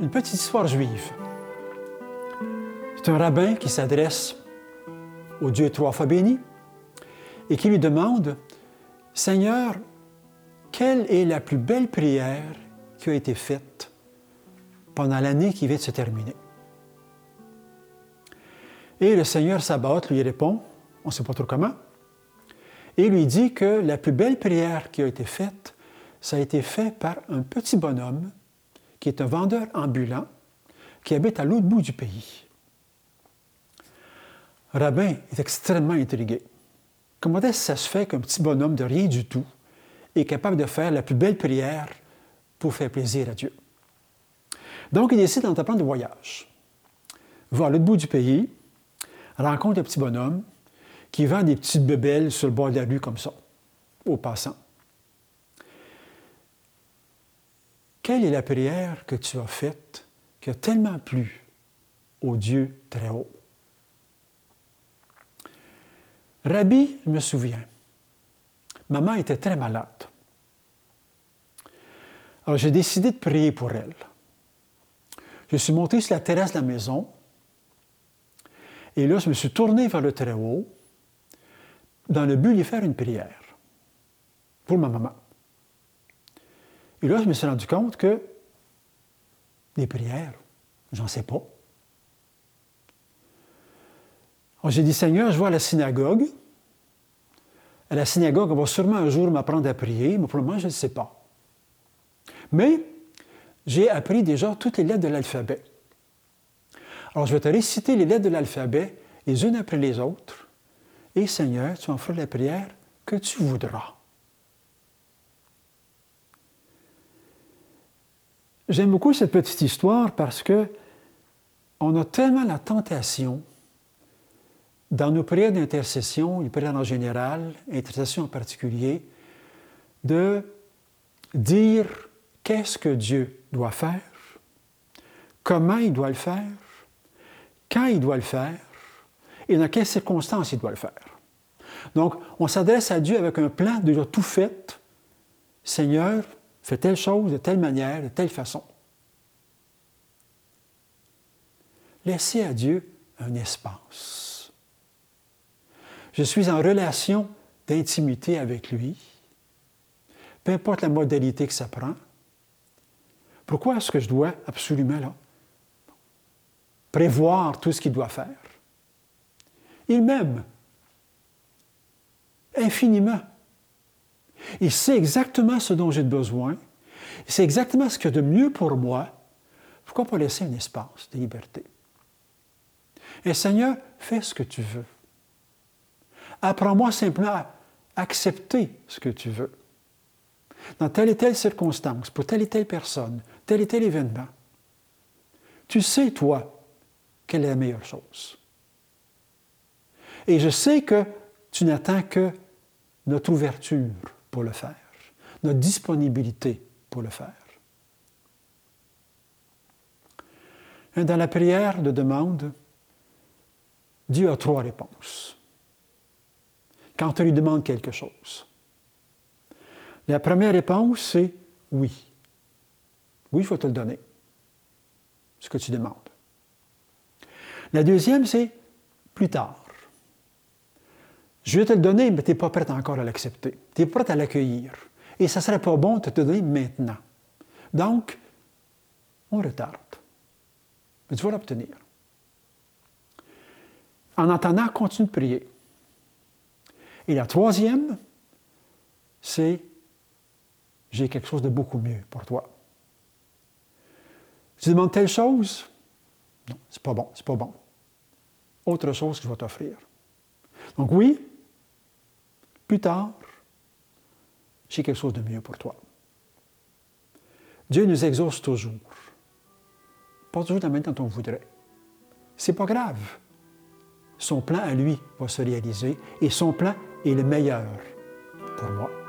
Une petite histoire juive. C'est un rabbin qui s'adresse au Dieu trois fois béni et qui lui demande Seigneur, quelle est la plus belle prière qui a été faite pendant l'année qui vient de se terminer? Et le Seigneur Sabbath lui répond, on ne sait pas trop comment, et lui dit que la plus belle prière qui a été faite, ça a été fait par un petit bonhomme qui est un vendeur ambulant qui habite à l'autre bout du pays. Rabbin est extrêmement intrigué. Comment est-ce que ça se fait qu'un petit bonhomme de rien du tout est capable de faire la plus belle prière pour faire plaisir à Dieu? Donc, il décide d'entreprendre le voyage. Va à l'autre bout du pays, rencontre un petit bonhomme qui vend des petites bebelles sur le bord de la rue comme ça, aux passants. Quelle est la prière que tu as faite qui a tellement plu au Dieu très haut? Rabbi, me souviens, maman était très malade. Alors j'ai décidé de prier pour elle. Je suis monté sur la terrasse de la maison et là, je me suis tourné vers le Très-Haut dans le but de faire une prière pour ma maman. Et là, je me suis rendu compte que des prières, j'en sais pas. J'ai dit, Seigneur, je vois à la synagogue. À la synagogue, on va sûrement un jour m'apprendre à prier, mais pour le moment, je ne sais pas. Mais j'ai appris déjà toutes les lettres de l'alphabet. Alors, je vais te réciter les lettres de l'alphabet, les unes après les autres. Et Seigneur, tu en feras la prière que tu voudras. J'aime beaucoup cette petite histoire parce que on a tellement la tentation dans nos prières d'intercession, les prières en général, intercession en particulier, de dire qu'est-ce que Dieu doit faire, comment il doit le faire, quand il doit le faire et dans quelles circonstances il doit le faire. Donc, on s'adresse à Dieu avec un plan déjà tout fait. Seigneur, fais telle chose de telle manière, de telle façon. Laissez à Dieu un espace. Je suis en relation d'intimité avec lui, peu importe la modalité que ça prend. Pourquoi est-ce que je dois absolument prévoir tout ce qu'il doit faire? Il m'aime infiniment. Il sait exactement ce dont j'ai besoin. Il sait exactement ce qu'il y a de mieux pour moi. Pourquoi pas laisser un espace de liberté? Et Seigneur, fais ce que tu veux. Apprends-moi simplement à accepter ce que tu veux. Dans telle et telle circonstance, pour telle et telle personne, tel et tel événement. Tu sais, toi, quelle est la meilleure chose. Et je sais que tu n'attends que notre ouverture pour le faire, notre disponibilité pour le faire. Dans la prière de demande, Dieu a trois réponses. Quand on lui demande quelque chose. La première réponse, c'est oui. Oui, il faut te le donner, ce que tu demandes. La deuxième, c'est plus tard. Je vais te le donner, mais tu n'es pas prêt encore à l'accepter. Tu es prêt à l'accueillir. Et ça ne serait pas bon de te donner maintenant. Donc, on retarde. Mais tu vas l'obtenir. En attendant, continue de prier. Et la troisième, c'est j'ai quelque chose de beaucoup mieux pour toi. Tu demandes telle chose? Non, c'est pas bon, c'est pas bon. Autre chose que je vais t'offrir. Donc oui, plus tard, j'ai quelque chose de mieux pour toi. Dieu nous exauce toujours. Pas toujours la manière dont on voudrait. C'est pas grave. Son plan à lui va se réaliser et son plan est le meilleur pour moi.